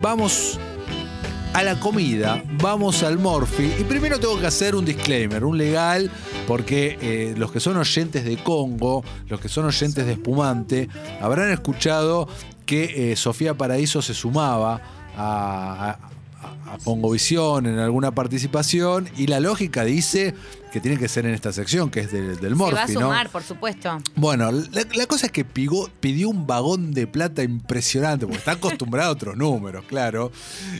Vamos a la comida, vamos al Morphy. Y primero tengo que hacer un disclaimer, un legal, porque eh, los que son oyentes de Congo, los que son oyentes de Espumante, habrán escuchado que eh, Sofía Paraíso se sumaba a, a, a Congovisión en alguna participación y la lógica dice que tiene que ser en esta sección, que es del, del Morphy, Se va a ¿no? sumar, por supuesto. Bueno, la, la cosa es que pigó- pidió un vagón de plata impresionante, porque está acostumbrado a otros números, claro.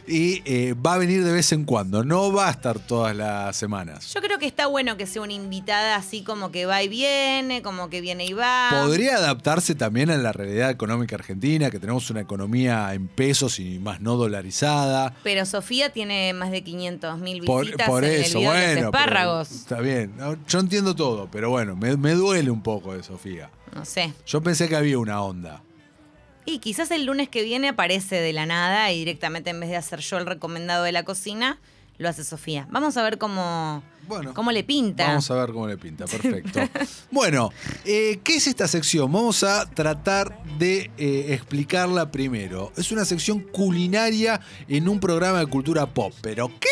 Y eh, va a venir de vez en cuando, no va a estar todas las semanas. Yo creo que está bueno que sea una invitada así como que va y viene, como que viene y va. Podría adaptarse también a la realidad económica argentina, que tenemos una economía en pesos y más no dolarizada. Pero Sofía tiene más de 500 mil visitas por en eso, el video de bueno. pero espárragos. Está bien, No, yo entiendo todo, pero bueno, me, me duele un poco de Sofía. No sé. Yo pensé que había una onda. Y quizás el lunes que viene aparece de la nada y directamente en vez de hacer yo el recomendado de la cocina, lo hace Sofía. Vamos a ver cómo, Bueno, cómo le pinta. Vamos a ver cómo le pinta, perfecto. bueno, eh, ¿qué es esta sección? Vamos a tratar de eh, explicarla primero. Es una sección culinaria en un programa de cultura pop. ¿Pero qué?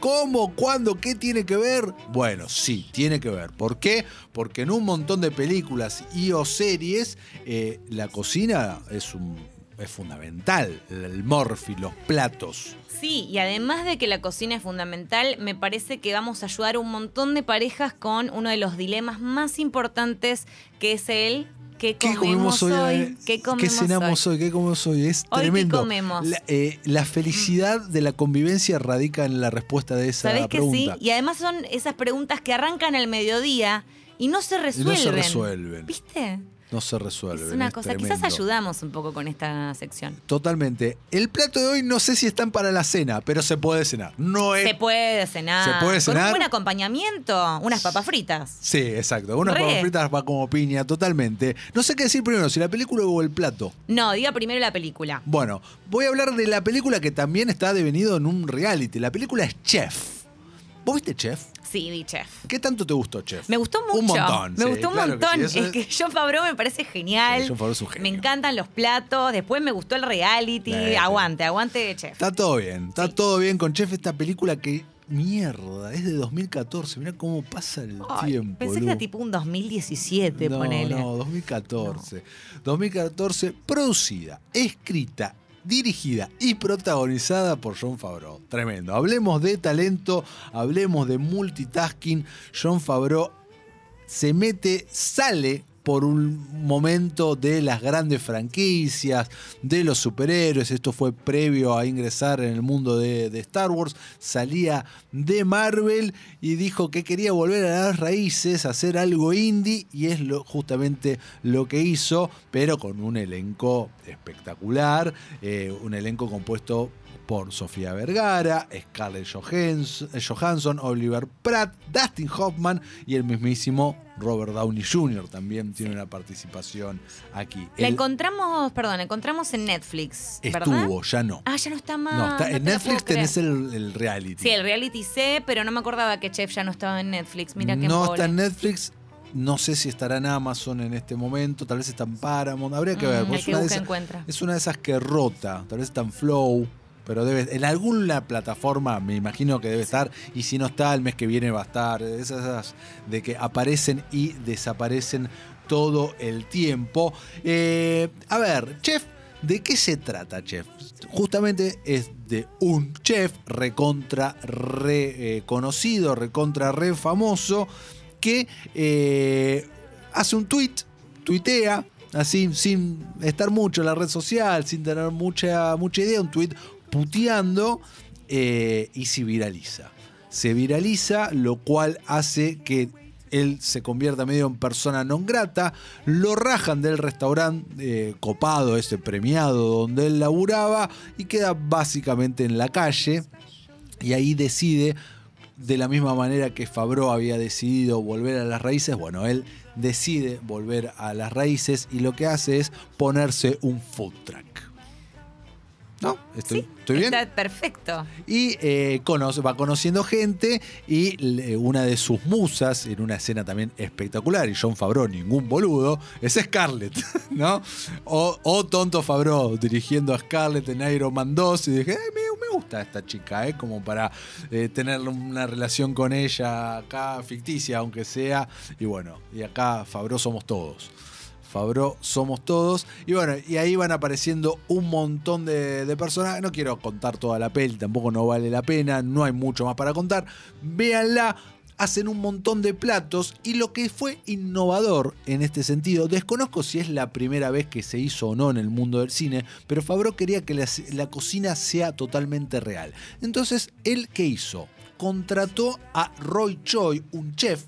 ¿Cómo? ¿Cuándo? ¿Qué tiene que ver? Bueno, sí, tiene que ver. ¿Por qué? Porque en un montón de películas y o series, eh, la cocina es un... Es fundamental, el morfi, los platos. Sí, y además de que la cocina es fundamental, me parece que vamos a ayudar a un montón de parejas con uno de los dilemas más importantes, que es el ¿qué comemos, hoy? ¿Qué comemos cenamos hoy? hoy? ¿Qué comemos hoy? Es Hoy, ¿qué tremendo. comemos? La, eh, la felicidad de la convivencia radica en la respuesta de esa ¿Sabés que sí? pregunta. Y además son esas preguntas que arrancan al mediodía y no se Y resuelven. no se resuelven. ¿Viste? No se resuelve. Es una cosa, quizás ayudamos un poco con esta sección. Totalmente. El plato de hoy no sé si están para la cena, pero se puede cenar. No es. Se puede cenar. ¿Se puede Con cenar? un buen acompañamiento, unas papas fritas. Sí, exacto. Unas Re. papas fritas va como piña, totalmente. No sé qué decir primero, si la película o el plato. No, diga primero la película. Bueno, voy a hablar de la película que también está devenido en un reality. La película es Chef. ¿Vos viste Chef? Sí, vi chef. ¿Qué tanto te gustó Chef? Me gustó mucho. Un montón. Me sí, gustó un que montón. sí, eso es que John Favreau me parece genial. Sí, Jon Favreau es un genio. Me encantan los platos. Después me gustó el reality. Sí. aguante, aguante, chef. Está todo bien, está todo bien con Chef, esta película que mierda, es de 2014, mira cómo pasa el Ay, tiempo. pensé que era tipo un 2017, no, ponele. no, 2014. 2014, producida, escrita, dirigida y protagonizada por John Favreau. Tremendo. Hablemos de talento, hablemos de multitasking. John Favreau se mete, sale por un momento de las grandes franquicias, de los superhéroes. Esto fue previo a ingresar en el mundo de, Star Wars. Salía de Marvel y dijo que quería volver a las raíces, hacer algo indie, y es justamente lo que hizo, pero con un elenco espectacular, eh, un elenco compuesto por Sofía Vergara, Scarlett Johans- Johansson, Oliver Pratt, Dustin Hoffman y el mismísimo Robert Downey Jr. también tiene una participación aquí. La encontramos, perdón, la encontramos en Netflix, ¿verdad? estuvo, ya no. Ah, ya no está más. no, está, no en te Netflix tenés el, el reality. Sí, el reality sé, pero no me acordaba que Chef ya no estaba en Netflix. Mira qué no está en Netflix. No sé si estará en Amazon en este momento, tal vez está en Paramount, habría que ver. Mm, porque el es que una de esas-. Es una de esas que rota, tal vez está en Flow, pero debe en alguna plataforma me imagino que debe estar y si no está el mes que viene va a estar. Esas, esas de que aparecen y desaparecen todo el tiempo. Eh, a ver, chef, ¿de qué se trata, chef? Justamente es de un chef recontra re eh, recontra re famoso que eh, hace un tweet, tuitea, así, sin estar mucho en la red social, sin tener mucha, mucha idea, un tweet puteando eh, y se viraliza. Se viraliza, lo cual hace que él se convierta medio en persona non grata, lo rajan del restaurante eh, copado, ese premiado donde él laburaba, y queda básicamente en la calle, y ahí decide de la misma manera que Fabro había decidido volver a las raíces, bueno, él decide volver a las raíces y lo que hace es ponerse un food truck. ¿No? ¿Estoy, ¿estoy bien? Está perfecto. Y eh, conoce, va conociendo gente y una de sus musas, en una escena también espectacular, y John Favreau, ningún boludo, es Scarlett, ¿no? O, Tonto Favreau dirigiendo a Scarlett en Iron Man 2 y dije, me, me, gusta esta chica, ¿eh? Como para eh, tener una relación con ella acá ficticia, aunque sea. Y bueno, y acá Favreau somos todos. Fabro somos todos. Y bueno, y ahí van apareciendo un montón de, de, personajes. No quiero contar toda la peli, tampoco no vale la pena, no hay mucho más para contar. Véanla, hacen un montón de platos y lo que fue innovador en este sentido, desconozco si es la primera vez que se hizo o no en el mundo del cine, pero Fabro quería que la, la cocina sea totalmente real. Entonces, ¿él qué hizo? Contrató a Roy Choi, un chef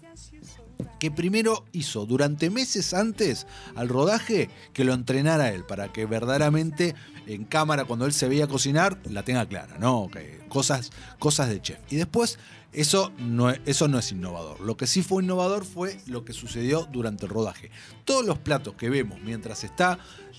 que primero hizo durante meses antes al rodaje que lo entrenara él, para que verdaderamente en cámara, cuando él se veía cocinar, la tenga clara, ¿no? cosas, cosas de chef. Y después, eso no, eso no es innovador. Lo que sí fue innovador fue lo que sucedió durante el rodaje. Todos los platos que vemos mientras está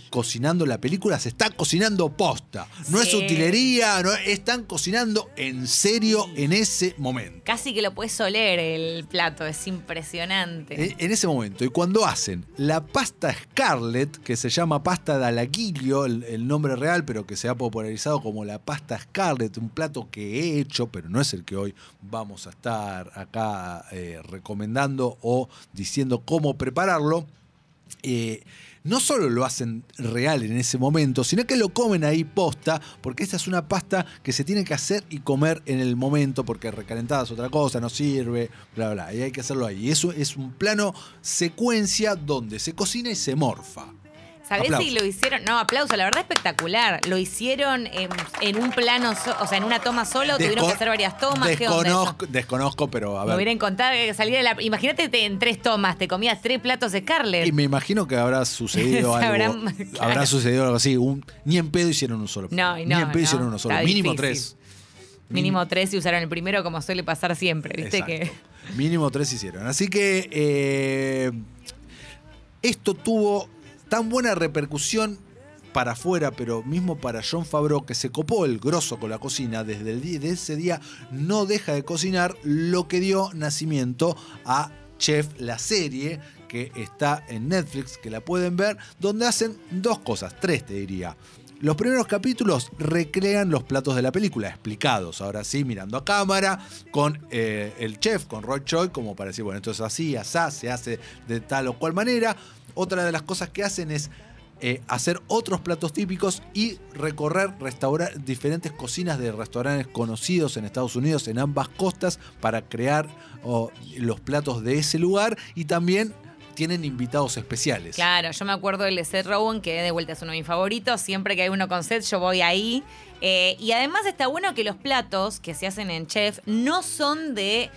cocinando la película, se está cocinando posta. No es utilería, no, están cocinando en serio en ese momento. Casi que lo puedes oler el plato, es impresionante. En, ese momento. Y cuando hacen la pasta Scarlett, que se llama pasta de alaguillo, el, nombre real, pero que se ha popularizado como la pasta Scarlett, un plato que he hecho, pero no es el que hoy vamos a estar acá eh, recomendando o diciendo cómo prepararlo. Eh, no solo lo hacen real en ese momento, sino que lo comen ahí posta, porque esta es una pasta que se tiene que hacer y comer en el momento, porque recalentada es otra cosa, no sirve, bla, bla, y hay que hacerlo ahí. Y eso es un plano secuencia donde se cocina y se morfa. ¿Sabés si lo hicieron? No, aplauso, la verdad espectacular. ¿Lo hicieron en, un plano, o sea, en una toma solo? ¿Tuvieron que hacer varias tomas? Desconozco, desconozco, pero a ver. Me hubieran contado que salir de la. Imagínate en tres tomas, te comías tres platos de Scarlett. Y me imagino que habrá sucedido algo. Habrá sucedido algo así. ni en pedo hicieron un solo. No, no, Ni en pedo hicieron uno solo. Mínimo tres. Mínimo tres y usaron el primero como suele pasar siempre, ¿viste? Que... Mínimo tres hicieron. Así que eh, esto tuvo tan buena repercusión para afuera, pero mismo para John Favreau, que se copó el grosso con la cocina, desde el día, de ese día no deja de cocinar, lo que dio nacimiento a Chef, la serie que está en Netflix, que la pueden ver, donde hacen dos cosas, tres te diría. Los primeros capítulos recrean los platos de la película, explicados, ahora sí, mirando a cámara, con eh, el chef, con Roy Choi, como para decir, bueno, esto es así, asá, se hace de tal o cual manera. Otra de las cosas que hacen es eh, hacer otros platos típicos y recorrer diferentes cocinas de restaurantes conocidos en Estados Unidos en ambas costas para crear los platos de ese lugar y también tienen invitados especiales. Claro, yo me acuerdo del de Rowan, que de vuelta es uno de mis favoritos. Siempre que hay uno con Seth, yo voy ahí. Eh, y además está bueno que los platos que se hacen en Chef no son de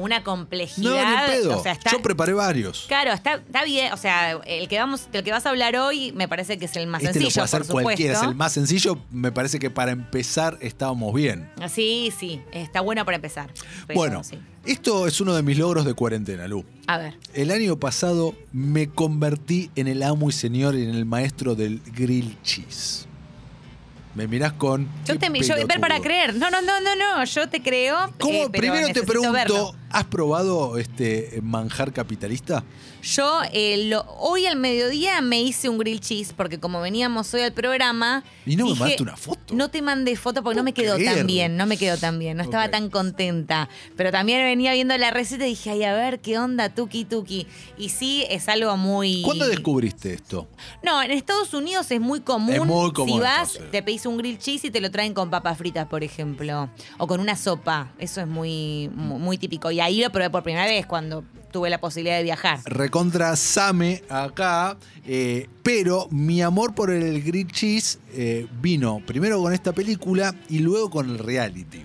una complejidad. No, Yo preparé varios. Claro, está, está, bien. O sea, el que vamos, del que vas a hablar hoy me parece que es el más este sencillo. Lo puede hacer cualquiera, es el más sencillo. Me parece que para empezar estábamos bien. Sí, sí, está bueno para empezar. bueno, esto es uno de mis logros de cuarentena, Lu. A ver. El año pasado me convertí en el amo y señor y en el maestro del grill cheese. Me mirás con. Yo te yo, ver para creer. No, no, no, no, no. Yo te creo. ¿Cómo? Eh, Primero te pregunto, ¿has probado este manjar capitalista? Yo eh, hoy al mediodía me hice un grill cheese porque como veníamos hoy al programa. ¿Y no me mandaste una foto? No te mandé foto porque no me quedó tan bien, no me quedó tan bien, no estaba tan contenta. Pero también venía viendo la receta y dije, ay, a ver, ¿qué onda, tuki tuki? Y sí, es algo muy. ¿Cuándo descubriste esto? No, en Estados Unidos es muy común. Es muy común. Si vas, te pedís un grill cheese y te lo traen con papas fritas, por ejemplo. O con una sopa. Eso es muy, muy típico. Y ahí lo probé por primera vez cuando tuve la posibilidad de viajar. Recontra Same acá, eh, pero mi amor por el grilled cheese eh, vino primero con esta película y luego con el reality.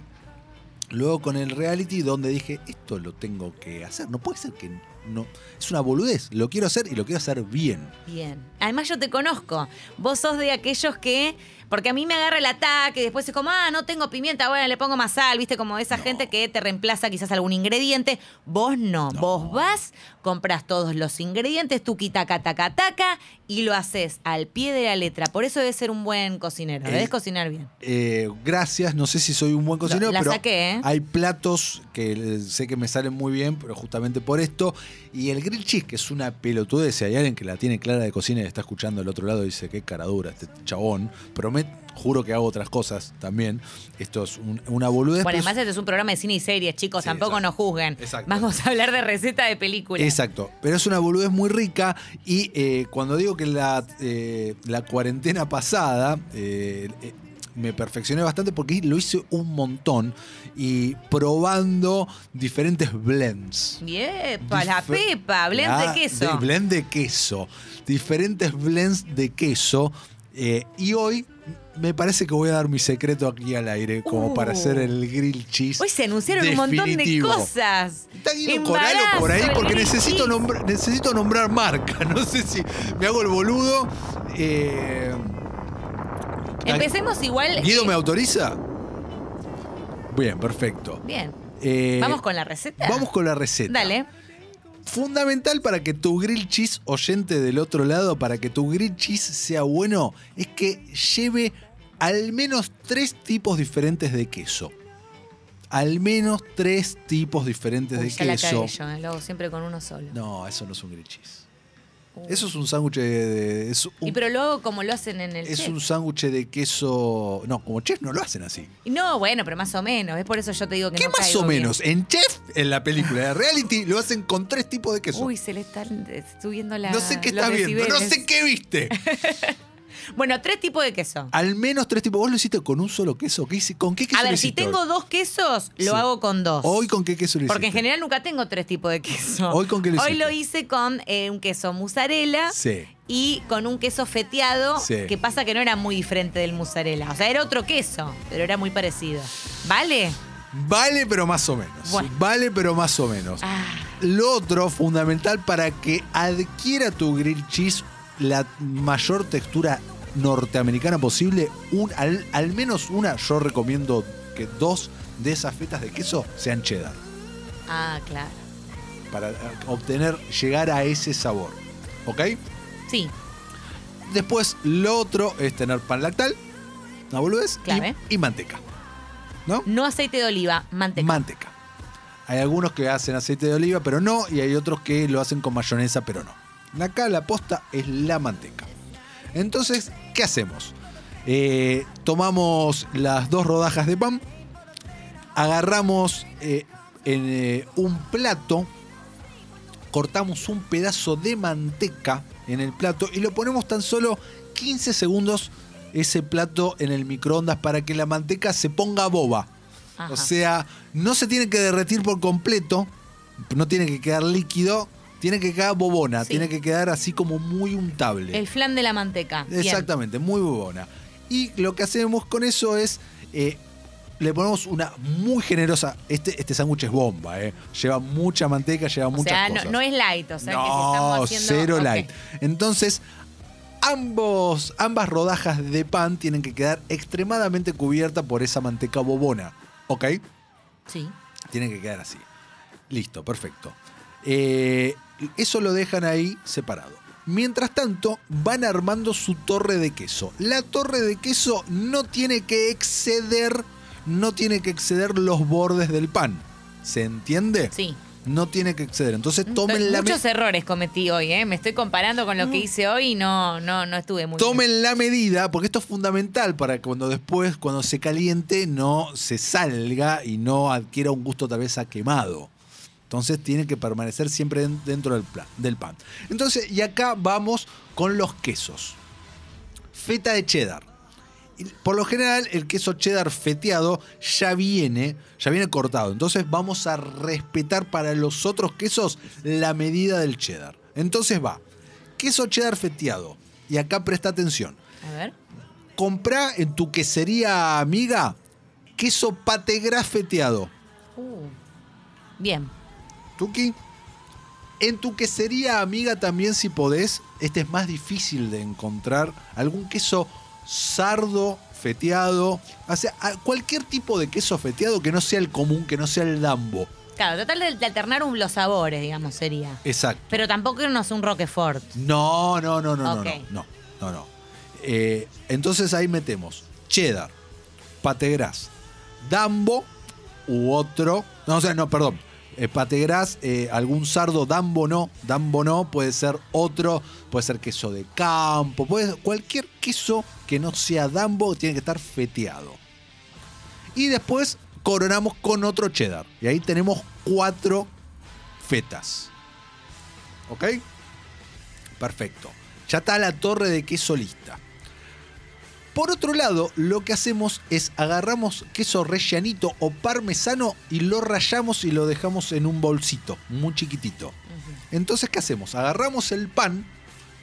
Luego con el reality donde dije, esto lo tengo que hacer, no puede ser que no, es una boludez, lo quiero hacer y lo quiero hacer bien. Bien. Además yo te conozco, vos sos de aquellos que Porque a mí me agarra el ataque y después es como, ah, no tengo pimienta, bueno, le pongo más sal, ¿viste? Como esa gente que te reemplaza quizás algún ingrediente. Vos no. Vos vas, compras todos los ingredientes, tú taca, taca, taca, y lo haces al pie de la letra. Por eso debes ser un buen cocinero. Debes cocinar bien. Eh, gracias. No sé si soy un buen cocinero, la pero saqué, ¿eh? hay platos que sé que me salen muy bien, pero justamente por esto. Y el grill cheese, que es una pelotudez, si hay alguien que la tiene clara de cocina y está escuchando del otro lado, dice, qué cara dura este chabón. Juro que hago otras cosas también. Esto es una boludez. Bueno, además este es un programa de cine y series, chicos, tampoco nos juzguen. Vamos a hablar de receta de películas. Exacto, pero es una boludez muy rica y eh, cuando digo que la, eh, la cuarentena pasada... Eh, me perfeccioné bastante porque lo hice un montón y probando diferentes blends. Bien, para la pepa, blend de queso. blend de queso. Diferentes blends de queso. y hoy me parece que voy a dar mi secreto aquí al aire, como para uh. hacer el grill cheese. Hoy se anunciaron un montón de cosas. Está Guido Coralo por ahí porque necesito, necesito nombrar marca. No sé si me hago el boludo. Eh, Empecemos igual. ¿Guido eh, me autoriza? Bien, perfecto. Bien. Eh, ¿Vamos con la receta? Vamos con la receta. Dale. Fundamental para que tu grill cheese oyente del otro lado, para que tu grill cheese sea bueno, es que lleve al menos tres tipos diferentes de queso. Al menos tres tipos diferentes de queso. La yo, ¿eh? siempre con uno solo. No, eso no es un grill cheese. Eso es un sándwich de. y pero luego, como lo hacen en el. Es un sándwich de queso. No, como chef no lo hacen así. No, bueno, pero más o menos. Es por eso yo te digo que ¿Qué más o menos? En chef, en la película de reality, lo hacen con tres tipos de queso. Uy, se le están subiendo la. No sé qué está viendo, no sé qué viste. Bueno, tres tipos de queso. Al menos tres tipos. ¿Vos lo hiciste con un solo queso? ¿Con qué queso? A ver, si tengo dos quesos, lo hago con dos. ¿Hoy con qué queso lo hiciste? Porque en general nunca tengo tres tipos de queso. ¿Hoy con qué lo hiciste? Hoy lo hice con eh, un queso mozzarella. Sí. Y con un queso feteado, que pasa que no era muy diferente del mozzarella. O sea, era otro queso, pero era muy parecido. ¿Vale? Vale, pero más o menos. Vale, pero más o menos. Ah. Lo otro fundamental para que adquiera tu grill cheese la mayor textura norteamericana posible, un, al, menos una, yo recomiendo que dos de esas fetas de queso sean cheddar. Ah, claro. Para eh, obtener, llegar a ese sabor. ¿Ok? Sí. Después, lo otro es tener pan lactal, ¿no boludez? Y, y, manteca. ¿No? No aceite de oliva, manteca. Manteca. Hay algunos que hacen aceite de oliva, pero no, y hay otros que lo hacen con mayonesa, pero no. Acá la posta es la manteca. Entonces, ¿qué hacemos? Eh, tomamos las dos rodajas de pan, agarramos eh, en eh, un plato, cortamos un pedazo de manteca en el plato y lo ponemos tan solo 15 segundos ese plato en el microondas para que la manteca se ponga boba. O sea, no se tiene que derretir por completo, no tiene que quedar líquido, tiene que quedar bobona, tiene que quedar así como muy untable. El flan de la manteca. Exactamente, muy bobona. Y lo que hacemos con eso es. Eh, le ponemos una muy generosa. Este, este sándwich es bomba, ¿eh? Lleva mucha manteca, lleva muchas sea, cosas. No, no es light, o sea no, que si estamos haciendo. Cero light. Entonces, ambos, ambas rodajas de pan tienen que quedar extremadamente cubiertas por esa manteca bobona. ¿Ok? Sí. Tienen que quedar así. Listo, perfecto. Eh, eso lo dejan ahí separado. Mientras tanto, van armando su torre de queso. La torre de queso no tiene que exceder, no tiene que exceder los bordes del pan. ¿Se entiende? Sí. No tiene que exceder. Entonces tomen la Muchos errores cometí hoy, ¿eh? Me estoy comparando con lo que hice hoy y no, no, no estuve muy Tomen la medida, porque esto es fundamental para que cuando después, cuando se caliente, no se salga y no adquiera un gusto tal vez a quemado. Entonces tiene que permanecer siempre dentro del, del pan. Entonces, y acá vamos con los quesos. Feta de cheddar. Por lo general, el queso cheddar feteado ya viene, ya viene cortado. Entonces vamos a respetar para los otros quesos la medida del cheddar. Entonces va, queso cheddar feteado. Y acá presta atención. A ver. Comprá en tu quesería amiga queso pategras feteado. Uh, bien. Tuki. En tu quesería amiga también si podés, este es más difícil de encontrar, algún queso sardo feteado, o sea, cualquier tipo de queso feteado que no sea el común, que no sea el dambo. Claro, tratar de, alternar los sabores, digamos, sería. Exacto. Pero tampoco no es un Roquefort. No, no, no, no, no, no, no, no. Eh, entonces ahí metemos cheddar, pategras, dambo u otro. No, o sea, no, perdón. Eh, pategras, eh, algún sardo, dambo no, dambo no, puede ser otro, puede ser queso de campo, puede cualquier queso que no sea dambo tiene que estar feteado. Y después coronamos con otro cheddar. Y ahí tenemos cuatro fetas. ¿Ok? Perfecto. Ya está la torre de queso lista. Por otro lado, lo que hacemos es agarramos queso rellanito o parmesano y lo rayamos y lo dejamos en un bolsito muy chiquitito. Entonces, ¿qué hacemos? Agarramos el pan,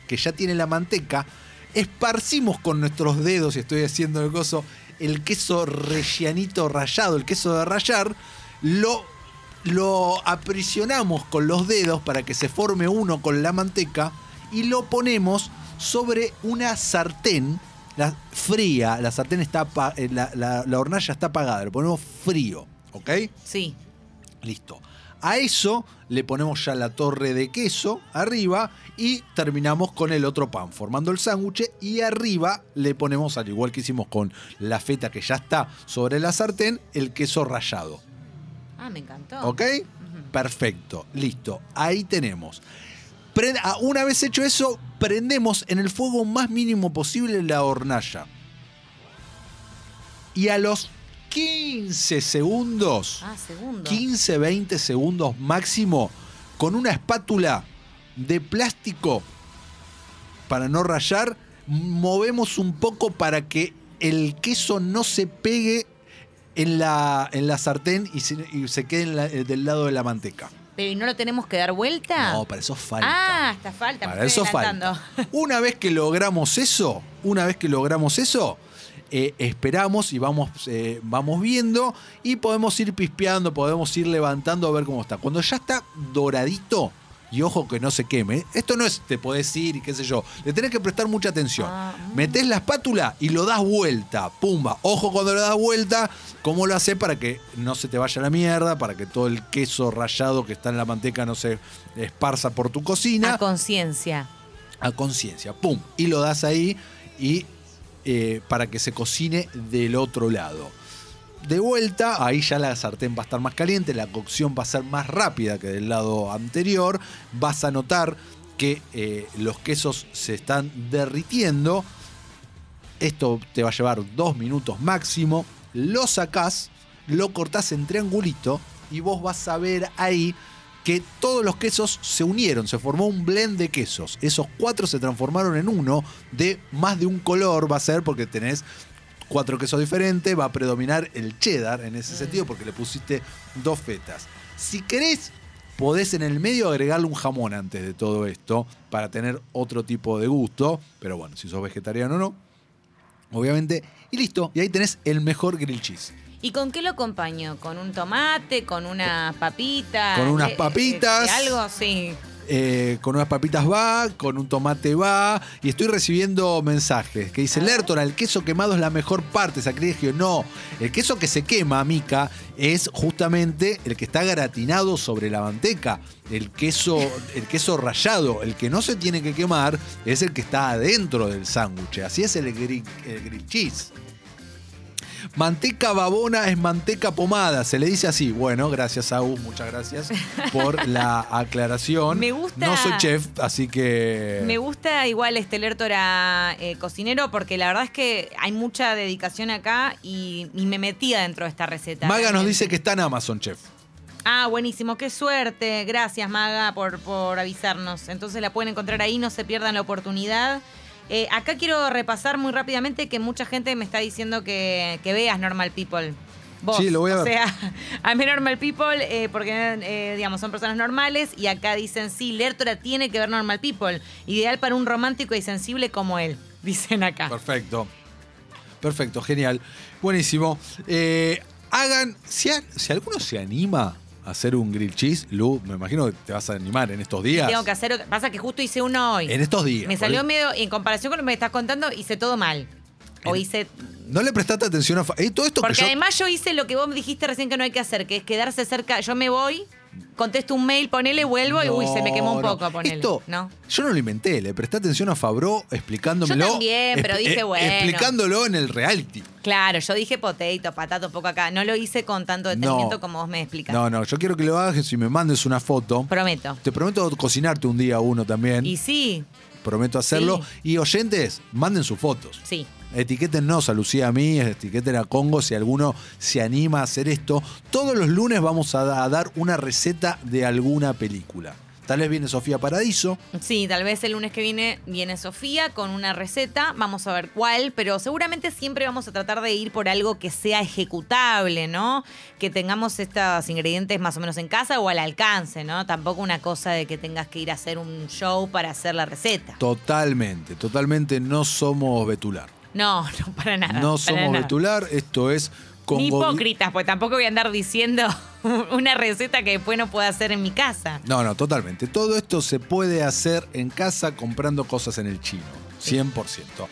que ya tiene la manteca, esparcimos con nuestros dedos, y estoy haciendo el gozo, el queso rellanito rallado, el queso de rallar, lo, lo aprisionamos con los dedos para que se forme uno con la manteca y lo ponemos sobre una sartén la, fría, la sartén está, eh, la, la, hornalla está apagada, lo ponemos frío, ¿ok? Sí. Listo. A eso le ponemos ya la torre de queso arriba y terminamos con el otro pan, formando el sándwich y arriba le ponemos, al igual que hicimos con la feta que ya está sobre la sartén, el queso rallado. Ah, me encantó. ¿Ok? Perfecto, listo. Ahí tenemos. Ah, una vez hecho eso, prendemos en el fuego más mínimo posible la hornalla. Y a los 15 segundos, 15, 20 segundos máximo, con una espátula de plástico para no rayar, movemos un poco para que el queso no se pegue en la, en la sartén y se, quede eh, del lado de la manteca. Pero ¿y no lo tenemos que dar vuelta? No, para eso falta. Ah, está falta. Para eso falta. Una vez que logramos eso, una vez que logramos eso, eh, esperamos y vamos, eh, vamos viendo y podemos ir pispeando, podemos ir levantando a ver cómo está. Cuando ya está doradito, y ojo que no se queme. Esto no es te podés ir y qué sé yo. Le tenés que prestar mucha atención. Ah, mm. Metés la espátula y lo das vuelta. Pumba. Ojo cuando lo das vuelta. ¿Cómo lo haces para que no se te vaya la mierda? Para que todo el queso rallado que está en la manteca no se esparza por tu cocina. A conciencia. A conciencia. Pum. Y lo das ahí y eh, para que se cocine del otro lado de vuelta, ahí ya la sartén va a estar más caliente, la cocción va a ser más rápida que del lado anterior, vas a notar que eh, los quesos se están derritiendo, esto te va a llevar dos minutos máximo, lo sacás, lo cortás en triangulito y vos vas a ver ahí que todos los quesos se unieron, se formó un blend de quesos. Esos cuatro se transformaron en uno de más de un color, va a ser porque tenés cuatro quesos diferentes, va a predominar el cheddar en ese sentido porque le pusiste dos fetas. Si querés, podés en el medio agregarle un jamón antes de todo esto para tener otro tipo de gusto, pero bueno, si sos vegetariano o no, obviamente, y listo, y ahí tenés el mejor grill cheese. ¿Y con qué lo acompaño? ¿Con un tomate? ¿Con una papita? Con unas papitas. Eh, algo así. Eh, con unas papitas va, con un tomate va, y estoy recibiendo mensajes que dice, Lertora, el queso quemado es la mejor parte, sacrilegio. No, el queso que se quema, Mica, es justamente el que está gratinado sobre la manteca. El queso, el queso rallado, el que no se tiene que quemar, es el que está adentro del sándwich. Así es el grill, el grill cheese. Manteca babona es manteca pomada, se le dice así. Bueno, gracias, Saúl, muchas gracias por la aclaración. Me gusta. No soy chef, así que. Me gusta igual este Lertora eh, cocinero porque la verdad es que hay mucha dedicación acá y, me metía dentro de esta receta. Maga nos dice que está en Amazon, chef. Ah, buenísimo, qué suerte. Gracias, Maga, por, por avisarnos. Entonces la pueden encontrar ahí, no se pierdan la oportunidad. Eh, acá quiero repasar muy rápidamente que mucha gente me está diciendo que, veas Normal People. Vos, sí, lo voy a ver. O sea, a mí Normal People, eh, porque, eh, digamos, son personas normales y acá dicen, sí, Lertora tiene que ver Normal People. Ideal para un romántico y sensible como él, dicen acá. Perfecto. Perfecto, genial. Buenísimo. hagan, si, si alguno se anima hacer un grill cheese, Lu, me imagino que te vas a animar en estos días. Tengo que hacer, pasa que justo hice uno hoy. En estos días. Me salió medio, en comparación con lo que me estás contando, hice todo mal. O hice. No le prestaste atención a. Eh, todo esto Porque además yo hice lo que vos me dijiste recién que no hay que hacer, que es quedarse cerca. Yo me voy, contesto un mail, ponele, vuelvo y uy, se me quemó un poco, ponele. Esto, ¿no? Yo no lo inventé, le presté atención a Fabro explicándomelo. Yo también, pero dije, eh, bueno. Explicándolo en el reality. Claro, yo dije potato, patato, poco acá. No lo hice con tanto detenimiento como vos me explicas. No, no, yo quiero que lo hagas y me mandes una foto. Prometo. Te prometo cocinarte un día uno también. Y sí. Prometo hacerlo. Y oyentes, manden sus fotos. Sí. Etiquétennos a Lucía a mí, etiqueten a Congo si alguno se anima a hacer esto. Todos los lunes vamos a dar una receta de alguna película. Tal vez viene Sofía Paradiso. Sí, tal vez el lunes que viene viene Sofía con una receta. Vamos a ver cuál, pero seguramente siempre vamos a tratar de ir por algo que sea ejecutable, ¿no? Que tengamos estos ingredientes más o menos en casa o al alcance, ¿no? Tampoco una cosa de que tengas que ir a hacer un show para hacer la receta. Totalmente, totalmente no somos Betular. No, no, para nada. No somos Betular, esto es ni hipócritas, pues tampoco voy a andar diciendo una receta que después no puedo hacer en mi casa. No, no, totalmente. Todo esto se puede hacer en casa comprando cosas en el chino. 100%.